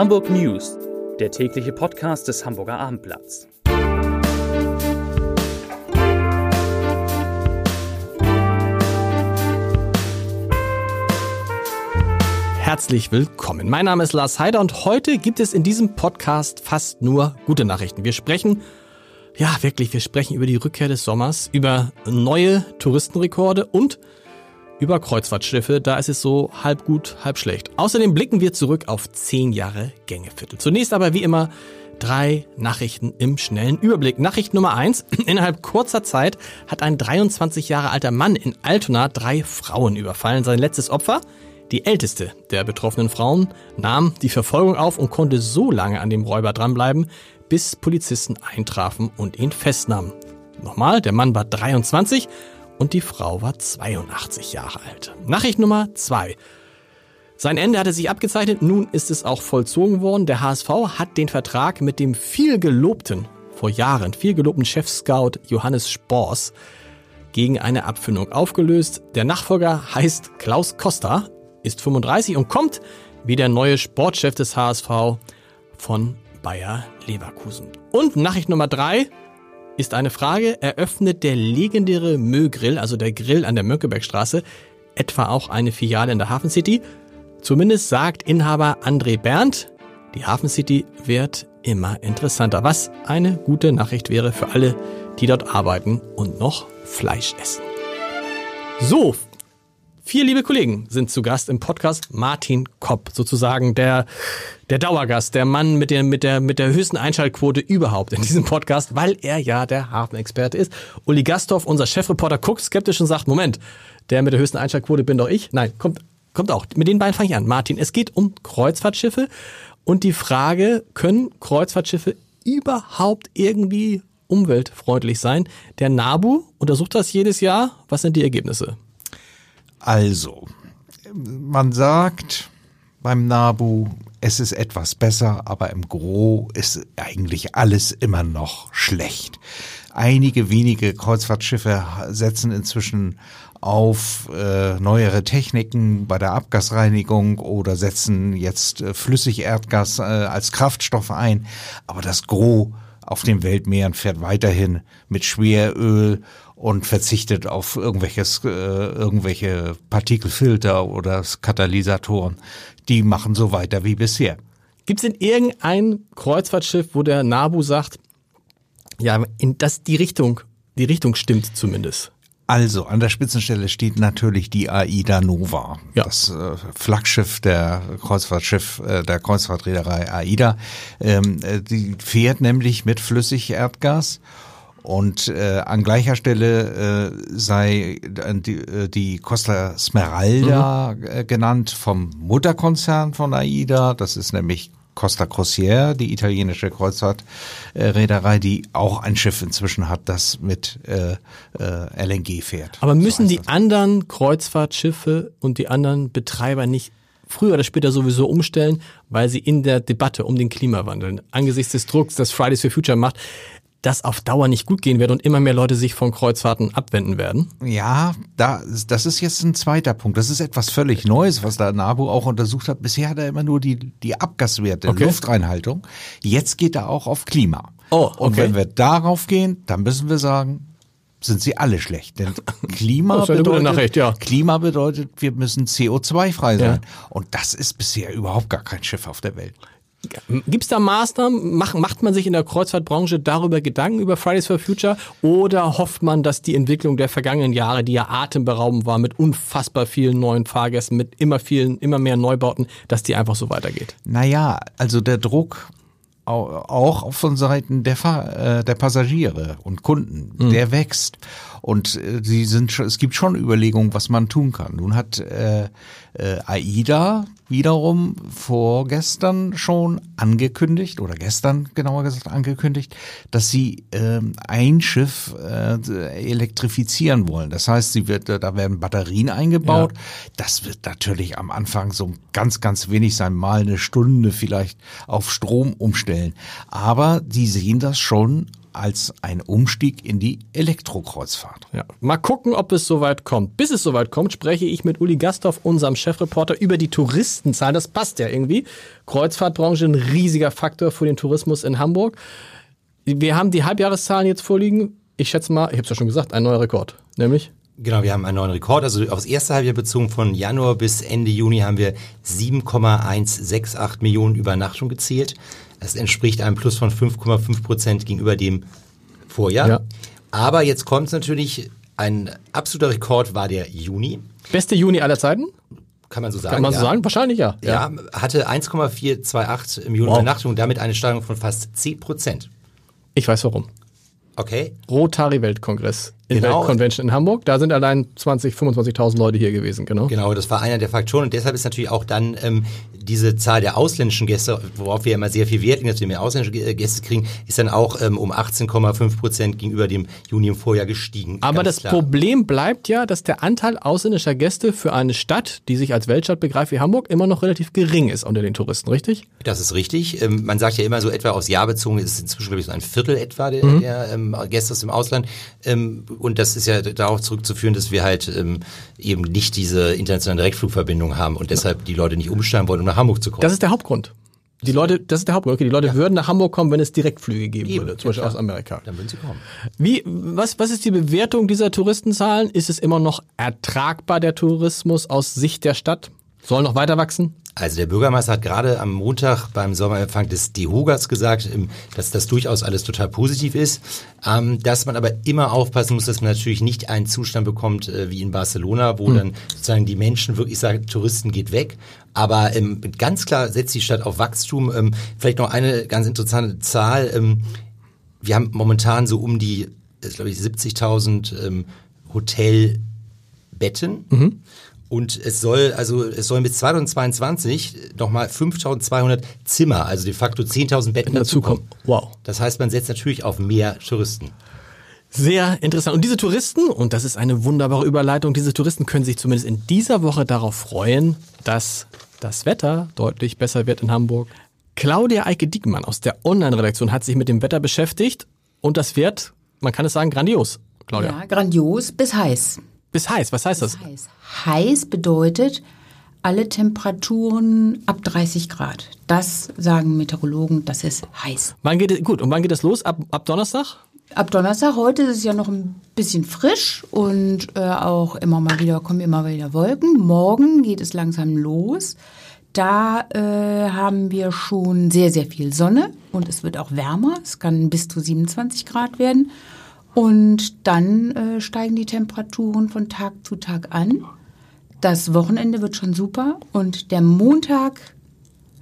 Hamburg News, der tägliche Podcast des Hamburger Abendblatts. Herzlich willkommen. Mein Name ist Lars Heider und heute gibt es in diesem Podcast fast nur gute Nachrichten. Wir sprechen ja, wirklich, wir sprechen über die Rückkehr des Sommers, über neue Touristenrekorde und über Kreuzfahrtschiffe, da ist es so halb gut, halb schlecht. Außerdem blicken wir zurück auf zehn Jahre Gängeviertel. Zunächst aber wie immer drei Nachrichten im schnellen Überblick. Nachricht Nummer eins. Innerhalb kurzer Zeit hat ein 23 Jahre alter Mann in Altona drei Frauen überfallen. Sein letztes Opfer, die älteste der betroffenen Frauen, nahm die Verfolgung auf und konnte so lange an dem Räuber dranbleiben, bis Polizisten eintrafen und ihn festnahmen. Nochmal, der Mann war 23 und die Frau war 82 Jahre alt. Nachricht Nummer zwei. Sein Ende hatte sich abgezeichnet, nun ist es auch vollzogen worden. Der HSV hat den Vertrag mit dem viel gelobten, vor Jahren viel gelobten Chefscout Johannes Spors gegen eine Abfindung aufgelöst. Der Nachfolger heißt Klaus Costa, ist 35 und kommt wie der neue Sportchef des HSV von Bayer Leverkusen. Und Nachricht Nummer drei ist eine Frage, eröffnet der legendäre Mögrill, also der Grill an der Mönckebergstraße, etwa auch eine Filiale in der Hafen City? Zumindest sagt Inhaber André Berndt, die Hafen City wird immer interessanter, was eine gute Nachricht wäre für alle, die dort arbeiten und noch Fleisch essen. So, Vier liebe Kollegen sind zu Gast im Podcast. Martin Kopp, sozusagen der, der Dauergast, der Mann mit der, mit der, mit der höchsten Einschaltquote überhaupt in diesem Podcast, weil er ja der Hafenexperte ist. Uli Gastorf, unser Chefreporter, guckt skeptisch und sagt, Moment, der mit der höchsten Einschaltquote bin doch ich. Nein, kommt, kommt auch. Mit den beiden fange ich an. Martin, es geht um Kreuzfahrtschiffe und die Frage, können Kreuzfahrtschiffe überhaupt irgendwie umweltfreundlich sein? Der NABU untersucht das jedes Jahr. Was sind die Ergebnisse? Also, man sagt beim Nabu, es ist etwas besser, aber im Gro ist eigentlich alles immer noch schlecht. Einige wenige Kreuzfahrtschiffe setzen inzwischen auf äh, neuere Techniken bei der Abgasreinigung oder setzen jetzt äh, Flüssigerdgas äh, als Kraftstoff ein. Aber das Gros auf den Weltmeeren fährt weiterhin mit Schweröl und verzichtet auf irgendwelches, äh, irgendwelche Partikelfilter oder Katalysatoren. Die machen so weiter wie bisher. Gibt es denn irgendein Kreuzfahrtschiff, wo der Nabu sagt, ja, in das die Richtung, die Richtung stimmt zumindest? Also, an der Spitzenstelle steht natürlich die AIDA Nova, ja. das äh, Flaggschiff der Kreuzfahrtschiff äh, der Kreuzfahrtreederei AIDA. Ähm, äh, die fährt nämlich mit Flüssigerdgas und äh, an gleicher Stelle äh, sei äh, die, äh, die Costa Smeralda mhm. äh, genannt vom Mutterkonzern von AIDA. Das ist nämlich Costa Crociere, die italienische Kreuzfahrtreederei, die auch ein Schiff inzwischen hat, das mit äh, äh, LNG fährt. Aber müssen so die anderen Kreuzfahrtschiffe und die anderen Betreiber nicht früher oder später sowieso umstellen, weil sie in der Debatte um den Klimawandel angesichts des Drucks, das Fridays for Future macht, das auf Dauer nicht gut gehen wird und immer mehr Leute sich von Kreuzfahrten abwenden werden? Ja, da, das ist jetzt ein zweiter Punkt. Das ist etwas völlig Neues, was da NABU auch untersucht hat. Bisher hat er immer nur die, die Abgaswerte, okay. Luftreinhaltung. Jetzt geht er auch auf Klima. Oh, okay. Und wenn wir darauf gehen, dann müssen wir sagen, sind sie alle schlecht. Denn Klima, bedeutet, ja. Klima bedeutet, wir müssen CO2-frei sein. Ja. Und das ist bisher überhaupt gar kein Schiff auf der Welt. Gibt es da Maßnahmen? Macht, macht man sich in der Kreuzfahrtbranche darüber Gedanken über Fridays for Future? Oder hofft man, dass die Entwicklung der vergangenen Jahre, die ja atemberaubend war, mit unfassbar vielen neuen Fahrgästen, mit immer vielen, immer mehr Neubauten, dass die einfach so weitergeht? Naja, also der Druck auch von Seiten der, Fahr äh, der Passagiere und Kunden, mhm. der wächst. Und äh, sie sind schon, es gibt schon Überlegungen, was man tun kann. Nun hat äh, äh, AIDA wiederum vorgestern schon angekündigt oder gestern genauer gesagt angekündigt, dass sie ähm, ein Schiff äh, elektrifizieren wollen. Das heißt, sie wird, da werden Batterien eingebaut. Ja. Das wird natürlich am Anfang so ganz, ganz wenig sein, mal eine Stunde vielleicht auf Strom umstellen. Aber die sehen das schon als ein Umstieg in die Elektrokreuzfahrt. Ja. Mal gucken, ob es soweit kommt. Bis es soweit kommt, spreche ich mit Uli Gasthoff, unserem Chefreporter, über die Touristenzahlen. Das passt ja irgendwie. Kreuzfahrtbranche ein riesiger Faktor für den Tourismus in Hamburg. Wir haben die Halbjahreszahlen jetzt vorliegen. Ich schätze mal, ich habe es ja schon gesagt, ein neuer Rekord. Nämlich? Genau, wir haben einen neuen Rekord. Also aufs erste Halbjahr bezogen von Januar bis Ende Juni haben wir 7,168 Millionen Übernachtungen gezählt. Das entspricht einem Plus von 5,5 Prozent gegenüber dem Vorjahr. Ja. Aber jetzt kommt natürlich, ein absoluter Rekord war der Juni. Beste Juni aller Zeiten? Kann man so sagen. Kann man ja. so sagen? Wahrscheinlich ja. Ja, ja hatte 1,428 Millionen wow. Übernachtungen, damit eine Steigerung von fast 10 Prozent. Ich weiß warum. Okay. Rotary Weltkongress in genau. Convention in Hamburg. Da sind allein 20, 25.000 Leute hier gewesen, genau. Genau, das war einer der Faktoren und deshalb ist natürlich auch dann ähm, diese Zahl der ausländischen Gäste, worauf wir immer sehr viel Wert legen, dass wir mehr ausländische Gäste kriegen, ist dann auch ähm, um 18,5 Prozent gegenüber dem Juni im Vorjahr gestiegen. Aber das klar. Problem bleibt ja, dass der Anteil ausländischer Gäste für eine Stadt, die sich als Weltstadt begreift wie Hamburg, immer noch relativ gering ist unter den Touristen, richtig? Das ist richtig. Ähm, man sagt ja immer so etwa aufs Jahr bezogen, ist es inzwischen glaube ich so ein Viertel etwa der, mhm. der ähm, Gäste aus dem Ausland. Ähm, und das ist ja darauf zurückzuführen, dass wir halt ähm, eben nicht diese internationale Direktflugverbindung haben und deshalb die Leute nicht umsteigen wollen, um nach Hamburg zu kommen. Das ist der Hauptgrund. Die Leute, das ist der Hauptgrund. Okay, die Leute ja. würden nach Hamburg kommen, wenn es Direktflüge geben Eben, würde, zum Beispiel klar. aus Amerika. Dann würden sie kommen. Wie, was, was ist die Bewertung dieser Touristenzahlen? Ist es immer noch ertragbar, der Tourismus aus Sicht der Stadt? Soll noch weiter wachsen? Also der Bürgermeister hat gerade am Montag beim Sommerempfang des DEHOGAs gesagt, ähm, dass das durchaus alles total positiv ist, ähm, dass man aber immer aufpassen muss, dass man natürlich nicht einen Zustand bekommt äh, wie in Barcelona, wo mhm. dann sozusagen die Menschen wirklich sagen, Touristen geht weg. Aber ähm, ganz klar setzt die Stadt auf Wachstum. Vielleicht noch eine ganz interessante Zahl. Wir haben momentan so um die, glaube ich, 70.000 Hotelbetten. Mhm. Und es soll, also es sollen bis 2022 nochmal 5200 Zimmer, also de facto 10.000 Betten dazukommen. Wow. Das heißt, man setzt natürlich auf mehr Touristen. Sehr interessant. Und diese Touristen, und das ist eine wunderbare Überleitung, diese Touristen können sich zumindest in dieser Woche darauf freuen, dass das Wetter deutlich besser wird in Hamburg. Claudia Eike-Diekmann aus der Online-Redaktion hat sich mit dem Wetter beschäftigt und das wird, man kann es sagen, grandios. Claudia. Ja, grandios bis heiß. Bis heiß, was heißt bis das? Heiß. heiß bedeutet alle Temperaturen ab 30 Grad. Das sagen Meteorologen, das ist heiß. Wann geht es, gut, und wann geht das los? Ab, ab Donnerstag? Ab Donnerstag, heute ist es ja noch ein bisschen frisch und äh, auch immer mal wieder kommen immer wieder Wolken. Morgen geht es langsam los. Da äh, haben wir schon sehr, sehr viel Sonne und es wird auch wärmer. Es kann bis zu 27 Grad werden. Und dann äh, steigen die Temperaturen von Tag zu Tag an. Das Wochenende wird schon super und der Montag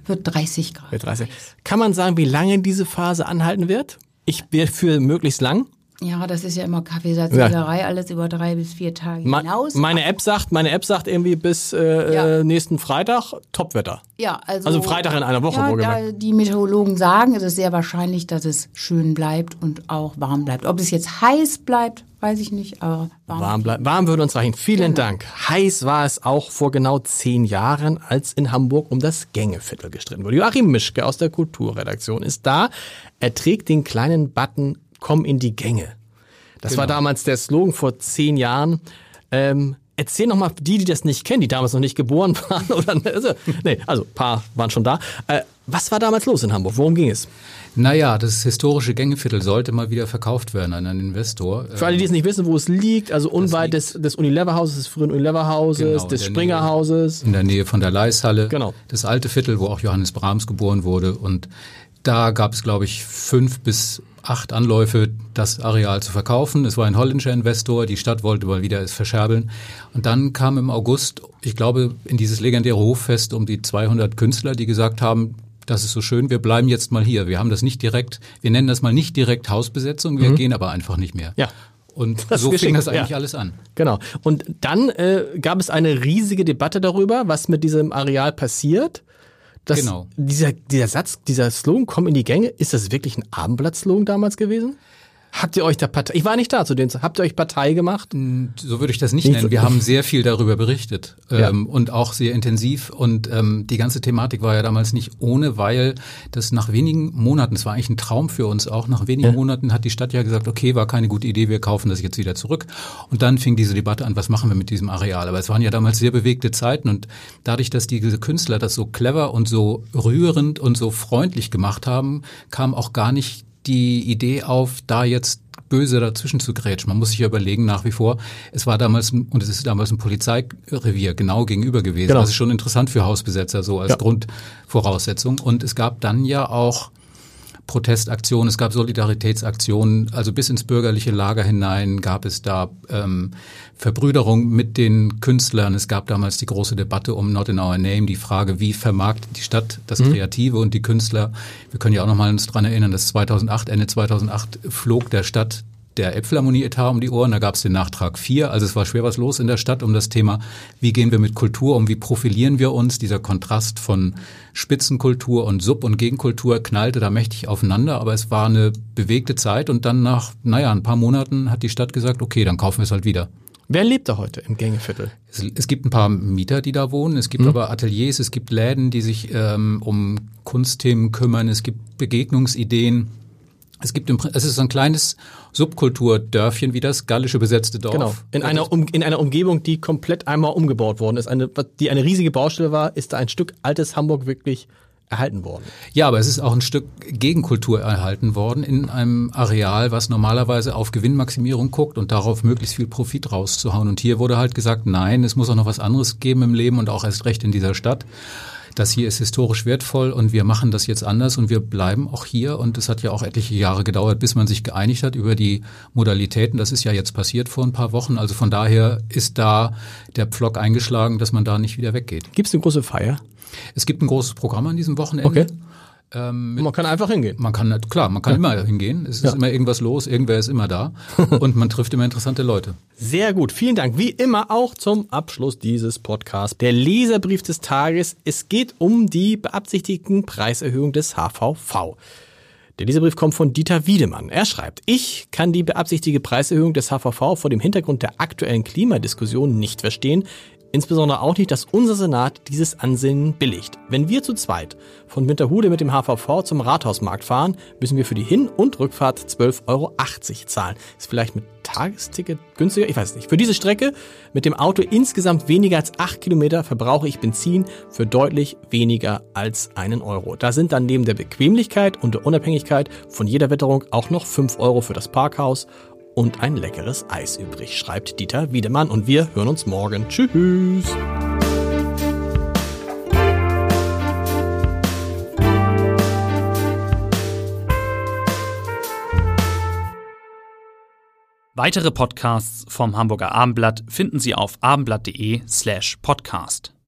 wird 30 Grad. Wird 30. Kann man sagen, wie lange diese Phase anhalten wird? Ich bin für möglichst lang. Ja, das ist ja immer Kaffeesatzleserei, ja. alles über drei bis vier Tage hinaus. Meine App sagt, meine App sagt irgendwie bis äh, ja. nächsten Freitag Topwetter. Ja, also also Freitag in einer Woche. Ja, da die Meteorologen sagen, ist es sehr wahrscheinlich, dass es schön bleibt und auch warm bleibt. Ob es jetzt heiß bleibt, weiß ich nicht, aber warm. Warm, bleibt. warm würde uns reichen. Vielen genau. Dank. Heiß war es auch vor genau zehn Jahren, als in Hamburg um das Gängeviertel gestritten wurde. Joachim Mischke aus der Kulturredaktion ist da. Er trägt den kleinen Button komm in die Gänge. Das genau. war damals der Slogan vor zehn Jahren. Ähm, erzähl noch mal die, die das nicht kennen, die damals noch nicht geboren waren oder also, nee, also ein paar waren schon da. Äh, was war damals los in Hamburg? Worum ging es? Naja, das historische Gängeviertel sollte mal wieder verkauft werden an einen Investor. Für alle, die es nicht wissen, wo es liegt, also unweit des, des Unilever-Hauses, des frühen Unilever-Hauses, genau, des Springer-Hauses. In der Nähe von der Leishalle. Genau. Das alte Viertel, wo auch Johannes Brahms geboren wurde. Und da gab es, glaube ich, fünf bis acht Anläufe, das Areal zu verkaufen. Es war ein holländischer Investor, die Stadt wollte mal wieder es verscherbeln. Und dann kam im August, ich glaube, in dieses legendäre Hoffest um die 200 Künstler, die gesagt haben, das ist so schön, wir bleiben jetzt mal hier. Wir haben das nicht direkt, wir nennen das mal nicht direkt Hausbesetzung, wir mhm. gehen aber einfach nicht mehr. Ja. Und das so fing das eigentlich ja. alles an. Genau. Und dann äh, gab es eine riesige Debatte darüber, was mit diesem Areal passiert. Das, genau. Dieser, dieser Satz, dieser Slogan, komm in die Gänge, ist das wirklich ein Abendblatt-Slogan damals gewesen? Habt ihr euch da Partei, ich war nicht da zu den, habt ihr euch Partei gemacht? So würde ich das nicht Nicht nennen. Wir haben sehr viel darüber berichtet Ja. ähm, und auch sehr intensiv. Und ähm, die ganze Thematik war ja damals nicht ohne, weil das nach wenigen Monaten, es war eigentlich ein Traum für uns auch, nach wenigen Monaten hat die Stadt ja gesagt, okay, war keine gute Idee, wir kaufen das jetzt wieder zurück. Und dann fing diese Debatte an, was machen wir mit diesem Areal? Aber es waren ja damals sehr bewegte Zeiten und dadurch, dass diese Künstler das so clever und so rührend und so freundlich gemacht haben, kam auch gar nicht die Idee auf, da jetzt böse dazwischen zu grätschen. Man muss sich ja überlegen nach wie vor, es war damals und es ist damals ein Polizeirevier genau gegenüber gewesen. Genau. Das ist schon interessant für Hausbesetzer so als Ja. Grundvoraussetzung. Und es gab dann ja auch Protestaktionen, es gab Solidaritätsaktionen, also bis ins bürgerliche Lager hinein gab es da ähm, Verbrüderung mit den Künstlern. Es gab damals die große Debatte um Not in Our Name, die Frage, wie vermarktet die Stadt das Kreative und die Künstler. Wir können ja auch noch mal uns dran erinnern, dass 2008, Ende 2008 flog der Stadt der Elbphilharmonie-Etat um die Ohren, da gab es den Nachtrag 4. Also es war schwer was los in der Stadt um das Thema, wie gehen wir mit Kultur um, wie profilieren wir uns. Dieser Kontrast von Spitzenkultur und Sub- und Gegenkultur knallte da mächtig aufeinander, aber es war eine bewegte Zeit und dann nach, naja, ein paar Monaten hat die Stadt gesagt, okay, dann kaufen wir es halt wieder. Wer lebt da heute im Gängeviertel? Es, es gibt ein paar Mieter, die da wohnen. Es gibt aber Ateliers, es gibt Läden, die sich ähm, um Kunstthemen kümmern. Es gibt Begegnungsideen. Es gibt im, es ist ein kleines Subkulturdörfchen wie das gallische besetzte Dorf. Genau. In einer, um, in einer Umgebung, die komplett einmal umgebaut worden ist, eine, die eine riesige Baustelle war, ist da ein Stück altes Hamburg wirklich erhalten worden. Ja, aber es ist auch ein Stück Gegenkultur erhalten worden in einem Areal, was normalerweise auf Gewinnmaximierung guckt und darauf möglichst viel Profit rauszuhauen. Und hier wurde halt gesagt, nein, es muss auch noch was anderes geben im Leben und auch erst recht in dieser Stadt. Das hier ist historisch wertvoll und wir machen das jetzt anders und wir bleiben auch hier. Und es hat ja auch etliche Jahre gedauert, bis man sich geeinigt hat über die Modalitäten. Das ist ja jetzt passiert vor ein paar Wochen. Also von daher ist da der Pflock eingeschlagen, dass man da nicht wieder weggeht. Gibt es eine große Feier? Es gibt ein großes Programm an diesem Wochenende. Okay. Ähm, Man kann einfach hingehen. man kann, klar, man kann immer hingehen. Es ist Ja. immer irgendwas los, irgendwer ist immer da und man trifft immer interessante Leute. Sehr gut, vielen Dank. Wie immer auch zum Abschluss dieses Podcasts. Der Leserbrief des Tages. Es geht um die beabsichtigten Preiserhöhungen des HVV. Der Leserbrief kommt von Dieter Wiedemann. Er schreibt, ich kann die beabsichtigte Preiserhöhung des HVV vor dem Hintergrund der aktuellen Klimadiskussion nicht verstehen. Insbesondere auch nicht, dass unser Senat dieses Ansinnen billigt. Wenn wir zu zweit von Winterhude mit dem HVV zum Rathausmarkt fahren, müssen wir für die Hin- und Rückfahrt 12,80 Euro zahlen. Ist vielleicht mit Tagesticket günstiger? Ich weiß nicht. Für diese Strecke mit dem Auto insgesamt weniger als 8 Kilometer verbrauche ich Benzin für deutlich weniger als einen Euro. Da sind dann neben der Bequemlichkeit und der Unabhängigkeit von jeder Witterung auch noch 5 Euro für das Parkhaus und ein leckeres Eis übrig, schreibt Dieter Wiedemann. Und wir hören uns morgen. Tschüss. Weitere Podcasts vom Hamburger Abendblatt finden Sie auf abendblatt.de slash podcast.